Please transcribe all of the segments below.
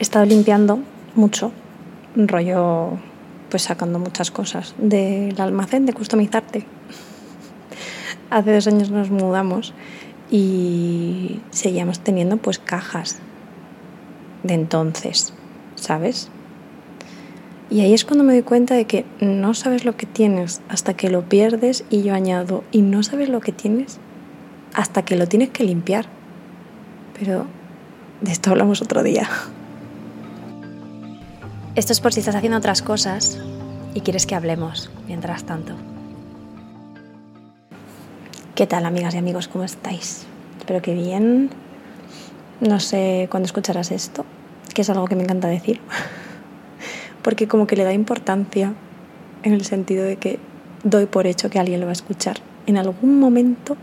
he estado limpiando mucho, rollo, pues sacando muchas cosas del almacén de customizarte. Hace dos años nos mudamos y seguíamos teniendo pues cajas de entonces, ¿sabes? Y ahí es cuando me doy cuenta de que no sabes lo que tienes hasta que lo pierdes y yo añado, y no sabes lo que tienes hasta que lo tienes que limpiar. Pero de esto hablamos otro día. Esto es por si estás haciendo otras cosas y quieres que hablemos mientras tanto. ¿Qué tal amigas y amigos? ¿Cómo estáis? Espero que bien. No sé cuándo escucharás esto, que es algo que me encanta decir, porque como que le da importancia en el sentido de que doy por hecho que alguien lo va a escuchar en algún momento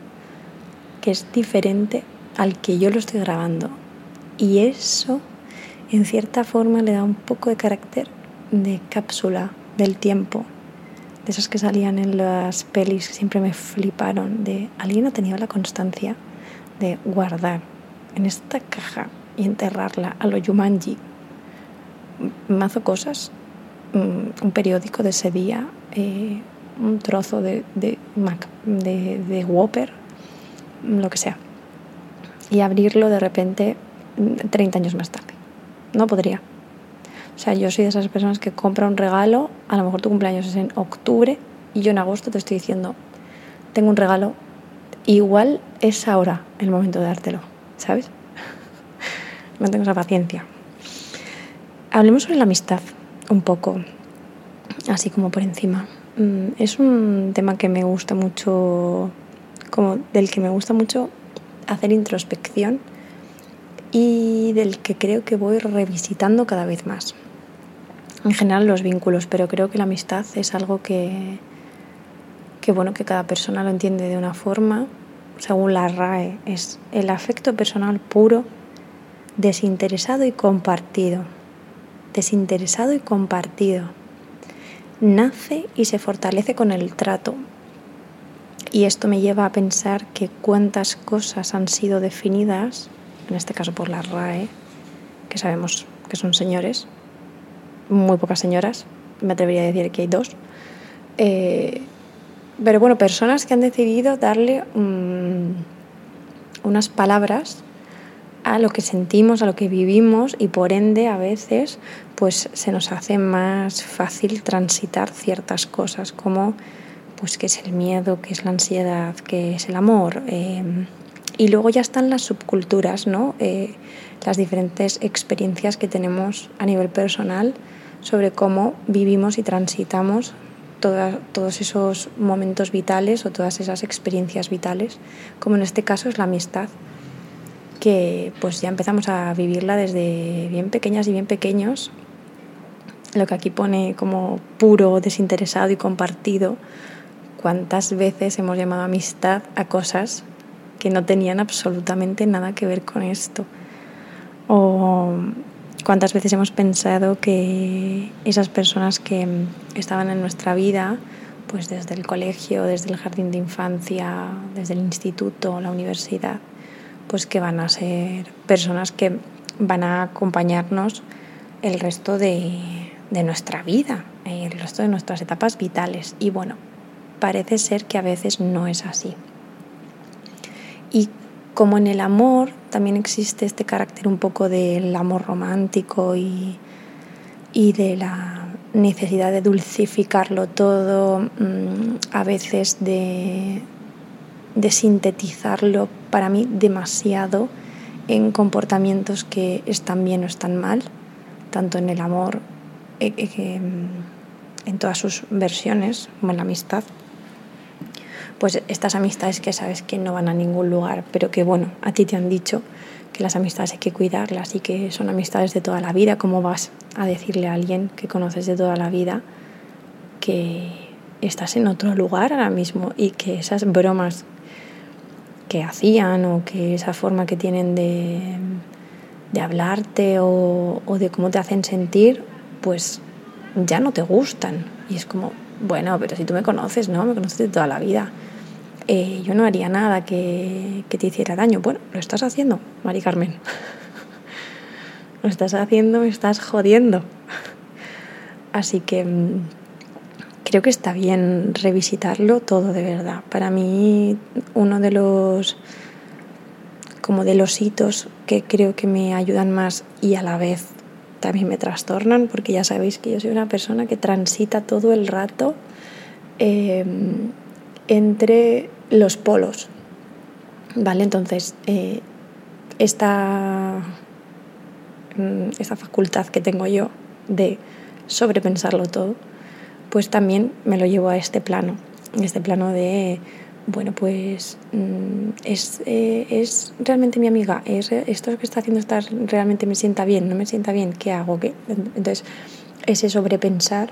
que es diferente al que yo lo estoy grabando. Y eso, en cierta forma, le da un poco de carácter de cápsula del tiempo. De esas que salían en las pelis que siempre me fliparon. De alguien ha tenido la constancia de guardar en esta caja y enterrarla a lo Yumanji mazo cosas. Mm, un periódico de ese día, eh, un trozo de, Mac, de, de Whopper, lo que sea. Y abrirlo de repente 30 años más tarde. No podría. O sea, yo soy de esas personas que compra un regalo, a lo mejor tu cumpleaños es en octubre y yo en agosto te estoy diciendo, tengo un regalo, igual es ahora el momento de dártelo, ¿sabes? no tengo esa paciencia. Hablemos sobre la amistad un poco, así como por encima. Mm, es un tema que me gusta mucho, como del que me gusta mucho hacer introspección y del que creo que voy revisitando cada vez más. En general los vínculos, pero creo que la amistad es algo que, que bueno, que cada persona lo entiende de una forma, según la RAE, es el afecto personal puro, desinteresado y compartido. Desinteresado y compartido. Nace y se fortalece con el trato. Y esto me lleva a pensar que cuántas cosas han sido definidas en este caso por la RAE, que sabemos que son señores, muy pocas señoras, me atrevería a decir que hay dos. Eh, pero bueno, personas que han decidido darle unas palabras a lo que sentimos, a lo que vivimos y por ende a veces pues se nos hace más fácil transitar ciertas cosas como pues qué es el miedo, qué es la ansiedad, qué es el amor, eh, y luego ya están las subculturas, ¿no? Eh, las diferentes experiencias que tenemos a nivel personal sobre cómo vivimos y transitamos todos esos momentos vitales o todas esas experiencias vitales, como en este caso es la amistad, que pues ya empezamos a vivirla desde bien pequeñas y bien pequeños, lo que aquí pone como puro, desinteresado y compartido, cuántas veces hemos llamado amistad a cosas que no tenían absolutamente nada que ver con esto. O cuántas veces hemos pensado que esas personas que estaban en nuestra vida, pues desde el colegio, desde el jardín de infancia, desde el instituto, la universidad, pues que van a ser personas que van a acompañarnos el resto de, de nuestra vida, el resto de nuestras etapas vitales. Y bueno, parece ser que a veces no es así. Y como en el amor también existe este carácter un poco del amor romántico y, de la necesidad de dulcificarlo todo, mm, a veces de, de sintetizarlo para mí demasiado en comportamientos que están bien o están mal, tanto en el amor, eh, eh, en todas sus versiones, como en la amistad pues estas amistades que sabes que no van a ningún lugar, pero que bueno, a ti te han dicho que las amistades hay que cuidarlas y que son amistades de toda la vida, ¿cómo vas a decirle a alguien que conoces de toda la vida que estás en otro lugar ahora mismo y que esas bromas que hacían o que esa forma que tienen de, de hablarte o, o de cómo te hacen sentir, pues ya no te gustan. Y es como, bueno, pero si tú me conoces, ¿no? Me conoces de toda la vida. Eh, yo no haría nada que, te hiciera daño. Bueno, lo estás haciendo, Mari Carmen. lo estás haciendo, me estás jodiendo. Así que mm, creo que está bien revisitarlo todo de verdad. Para mí uno de los como de los hitos que creo que me ayudan más y a la vez también me trastornan, porque ya sabéis que yo soy una persona que transita todo el rato em, entre los polos. ¿Vale? Entonces, eh, esta, mm, esta facultad que tengo yo de sobrepensarlo todo, pues también me lo llevo a este plano, este plano de, bueno, pues mm, es, eh, es realmente mi amiga, es, esto que está haciendo estar realmente me sienta bien, no me sienta bien, ¿qué hago? ¿Qué? Entonces, ese sobrepensar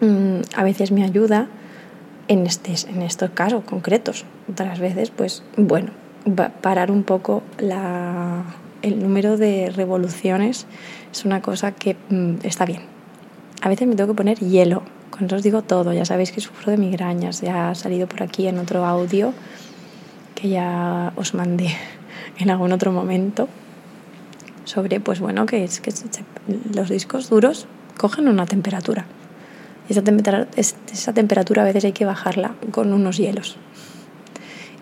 mm, a veces me ayuda en, este, en estos casos concretos. Otras veces, pues bueno, parar un poco la, el número de revoluciones es una cosa que mm, está bien. A veces me tengo que poner hielo, os digo todo, ya sabéis que sufro de migrañas, ya ha salido por aquí en otro audio que ya os mandé en algún otro momento sobre, pues bueno, que los discos duros cogen una temperatura. Y esa temperatura, esa temperatura a veces hay que bajarla con unos hielos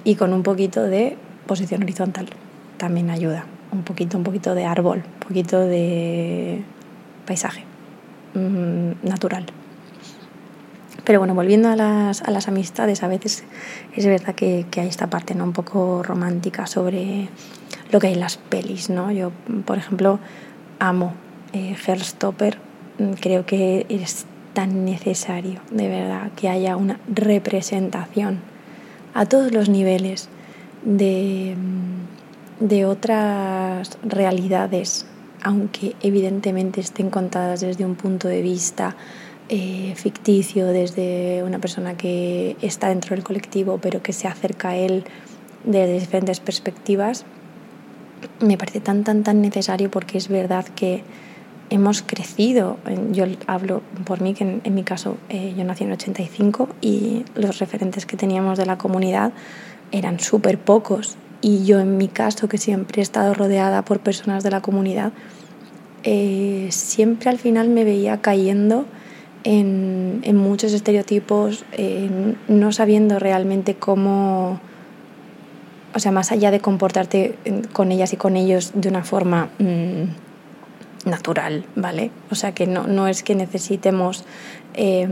y con un poquito de posición horizontal. También ayuda. Un poquito, un poquito de árbol, un poquito de paisaje mm, natural. Pero bueno, volviendo a las, a las, amistades, a veces es verdad que, que, hay esta parte ¿no? un poco romántica sobre lo que hay en las pelis. ¿no? Yo, por ejemplo, amo eh. Mm, creo que es tan necesario, de verdad, que haya una representación a todos los niveles de, de otras realidades, aunque evidentemente estén contadas desde un punto de vista eh, ficticio, desde una persona que está dentro del colectivo, pero que se acerca a él desde diferentes perspectivas, me parece tan, tan, tan necesario porque es verdad que hemos crecido. Yo hablo por mí, que en, mi caso eh, yo nací en 85 y los referentes que teníamos de la comunidad eran súper pocos y yo en mi caso, que siempre he estado rodeada por personas de la comunidad, eh, siempre al final me veía cayendo en, muchos estereotipos, no sabiendo realmente cómo, o sea, más allá de comportarte con ellas y con ellos de una forma mm, natural, ¿vale? O sea, que no, no es que necesitemos... Eh,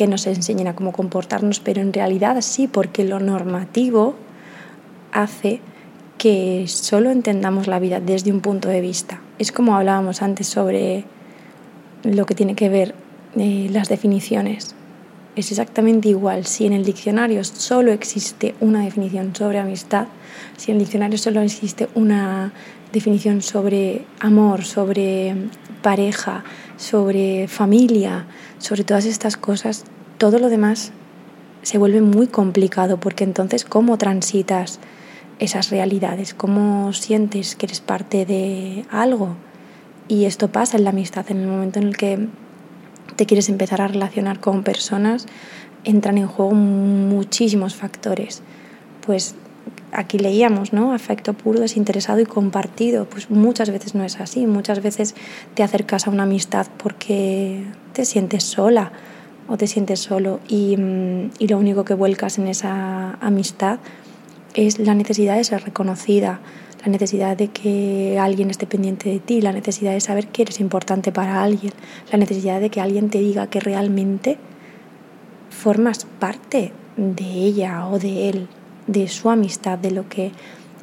que nos enseñen a cómo comportarnos, pero en realidad sí, porque lo normativo hace que solo entendamos la vida desde un punto de vista. Es como hablábamos antes sobre lo que tiene que ver eh, las definiciones. Es exactamente igual si en el diccionario solo existe una definición sobre amistad, si en el diccionario solo existe una definición sobre amor, sobre pareja, sobre familia, sobre todas estas cosas, todo lo demás se vuelve muy complicado porque entonces cómo transitas esas realidades, cómo sientes que eres parte de algo. Y esto pasa en la amistad, en el momento en el que te quieres empezar a relacionar con personas, entran en juego muchísimos factores. Pues aquí leíamos, ¿no? Afecto puro, desinteresado y compartido. Pues muchas veces no es así. Muchas veces te acercas a una amistad porque te sientes sola o te sientes solo y, mm, y lo único que vuelcas en esa amistad es la necesidad de ser reconocida, la necesidad de que alguien esté pendiente de ti, la necesidad de saber que eres importante para alguien, la necesidad de que alguien te diga que realmente formas parte de ella o de él de su amistad, de lo que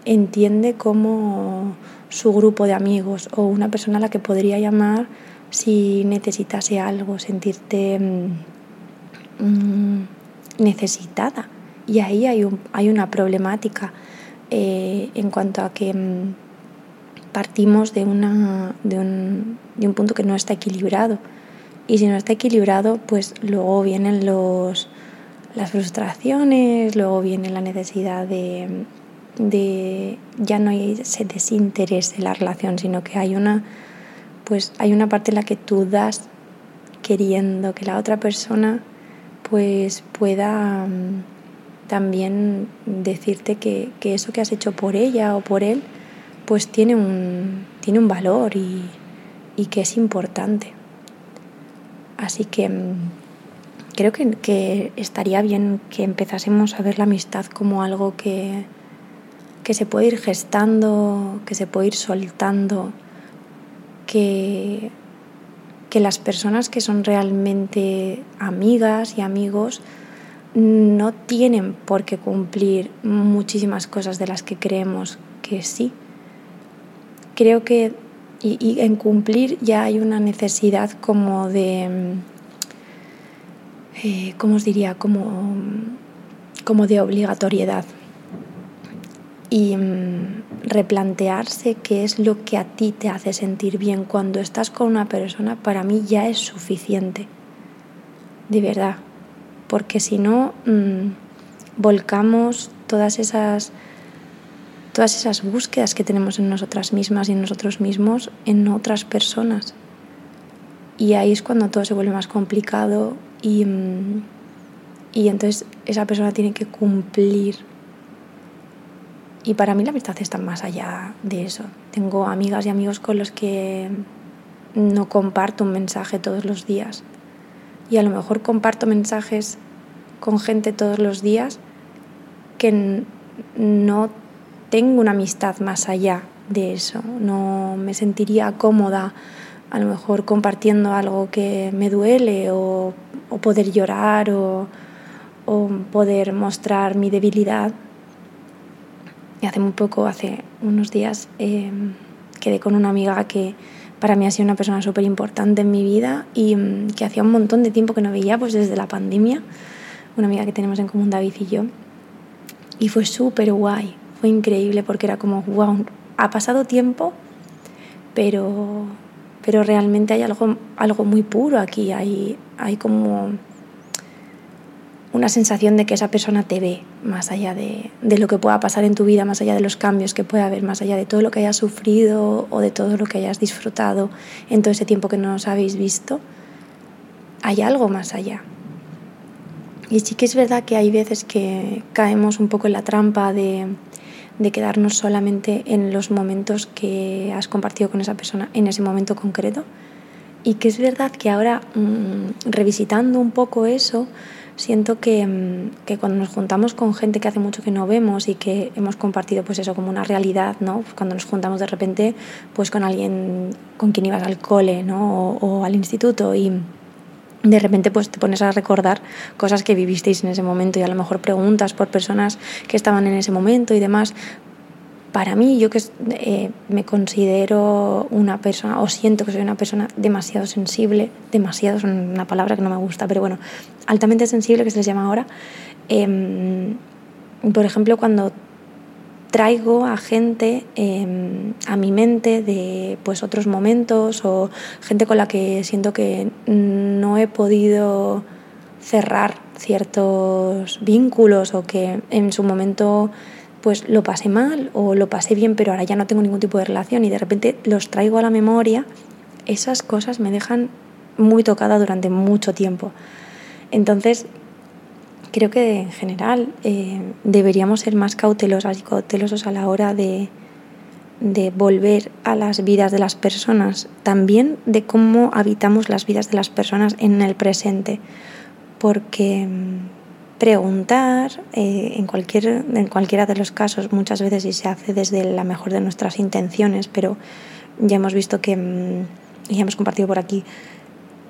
entiende como su grupo de amigos o una persona a la que podría llamar si necesitase algo, sentirte mm, mm, necesitada. Y ahí hay, un, hay una problemática eh, en cuanto a que mm, partimos de, una, de, un, de un punto que no está equilibrado. Y si no está equilibrado, pues luego vienen los, las frustraciones, luego viene la necesidad de, de ya no hay ese la relación, sino que hay una, pues hay una parte en la que tú das queriendo que la otra persona pues pueda mm, también decirte que, que, eso que has hecho por ella o por él pues tiene un, tiene un valor y, y que es importante. Así que mm, creo que, que, estaría bien que empezásemos a ver la amistad como algo que, que se puede ir gestando, que se puede ir soltando, que, que las personas que son realmente amigas y amigos no tienen por qué cumplir muchísimas cosas de las que creemos que sí. Creo que y, en cumplir ya hay una necesidad como de, eh, ¿cómo os diría? Como, como de obligatoriedad. Y mm, replantearse qué es lo que a ti te hace sentir bien cuando estás con una persona, para mí ya es suficiente. De verdad. Porque si no, mm, volcamos todas esas todas esas búsquedas que tenemos en nosotras mismas y en nosotros mismos en otras personas. Y ahí es cuando todo se vuelve más complicado y, mm, y entonces esa persona tiene que cumplir. Y para mí la amistad está más allá de eso. Tengo amigas y amigos con los que no comparto un mensaje todos los días. Y a lo mejor comparto mensajes con gente todos los días que no tengo una amistad más allá de eso. No me sentiría cómoda a lo mejor compartiendo algo que me duele o, poder llorar o, poder mostrar mi debilidad. Y hace muy poco, hace unos días, em, quedé con una amiga que para mí ha sido una persona súper importante en mi vida y mm, que hacía un montón de tiempo que no veía, pues desde la pandemia, una amiga que tenemos en común, David y yo. Y fue súper guay, fue increíble porque era como, wow, ha pasado tiempo, pero, pero realmente hay algo, algo muy puro aquí, hay, hay como una sensación de que esa persona te ve más allá de, de, lo que pueda pasar en tu vida, más allá de los cambios que pueda haber, más allá de todo lo que hayas sufrido o de todo lo que hayas disfrutado en todo ese tiempo que no os habéis visto, hay algo más allá. Y sí que es verdad que hay veces que caemos un poco en la trampa de, de quedarnos solamente en los momentos que has compartido con esa persona en ese momento concreto. Y que es verdad que ahora, mm, revisitando un poco eso, siento que, mm, que, cuando nos juntamos con gente que hace mucho que no vemos y que hemos compartido pues eso como una realidad, ¿no? Cuando nos juntamos de repente pues con alguien con quien ibas al cole, ¿no? o, o al instituto y de repente pues te pones a recordar cosas que vivisteis en ese momento y a lo mejor preguntas por personas que estaban en ese momento y demás. Para mí, yo que eh, me considero una persona, o siento que soy una persona demasiado sensible, demasiado es una palabra que no me gusta, pero bueno, altamente sensible, que se les llama ahora. Em, por ejemplo, cuando traigo a gente em, a mi mente de pues otros momentos o gente con la que siento que no he podido cerrar ciertos vínculos o que en su momento pues lo pasé mal o lo pasé bien pero ahora ya no tengo ningún tipo de relación y de repente los traigo a la memoria, esas cosas me dejan muy tocada durante mucho tiempo. Entonces, creo que en general eh, deberíamos ser más cautelosas y cautelosos a la hora de, de volver a las vidas de las personas, también de cómo habitamos las vidas de las personas en el presente, porque mm, preguntar eh, en, cualquier, en cualquiera de los casos muchas veces y se hace desde la mejor de nuestras intenciones, pero ya hemos visto que, mm, y ya hemos compartido por aquí,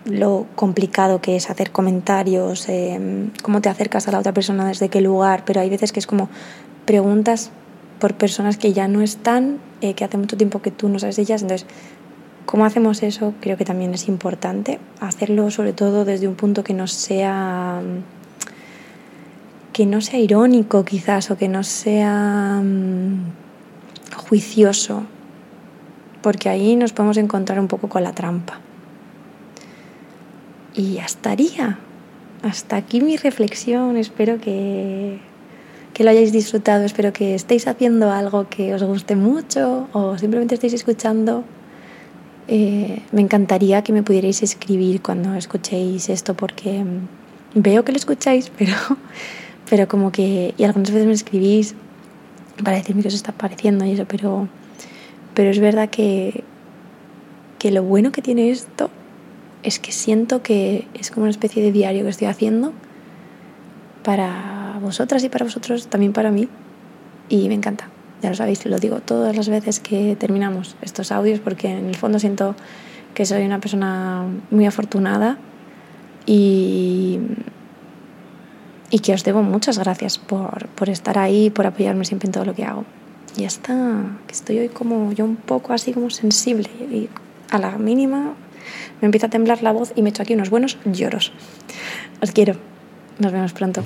lo complicado que es hacer comentarios, eh, cómo te acercas a la otra persona, desde qué lugar, pero hay veces que es como preguntas por personas que ya no están, eh, que hace mucho tiempo que tú no sabes ellas, entonces cómo hacemos eso creo que también es importante, hacerlo sobre todo desde un punto que no sea que no sea irónico quizás o que no sea mm, juicioso, porque ahí nos podemos encontrar un poco con la trampa. Y ya estaría. Hasta aquí mi reflexión. Espero que, que lo hayáis disfrutado. Espero que estéis haciendo algo que os guste mucho o simplemente estéis escuchando. Eh, me encantaría que me pudierais escribir cuando escuchéis esto porque veo que lo escucháis, pero, pero como que... Y algunas veces me escribís para decirme que os está pareciendo y eso, pero Pero es verdad que, que lo bueno que tiene esto es que siento que es como una especie de diario que estoy haciendo para vosotras y para vosotros, también para mí. Y me encanta. Ya lo sabéis, lo digo todas las veces que terminamos estos audios porque en el fondo siento que soy una persona muy afortunada y, y que os debo muchas gracias por, por estar ahí, por apoyarme siempre en todo lo que hago. Ya está, que estoy hoy como yo un poco así como sensible y a la mínima me empieza a temblar la voz y me echo aquí unos buenos lloros. Os quiero. Nos vemos pronto.